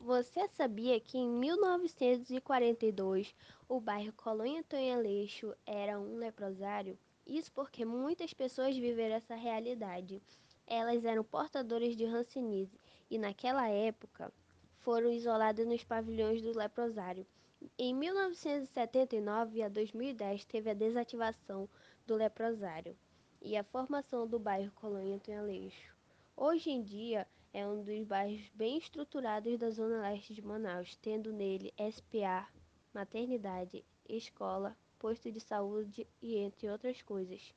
Você sabia que em 1942 o bairro Colônia Tonha era um leprosário? Isso porque muitas pessoas viveram essa realidade. Elas eram portadoras de hanseníase e naquela época foram isoladas nos pavilhões do leprosário. Em 1979 a 2010 teve a desativação do leprosário e a formação do bairro Colônia Tonha. Hoje em dia, é um dos bairros bem estruturados da Zona Leste de Manaus, tendo nele SPA, maternidade, escola, posto de saúde e entre outras coisas.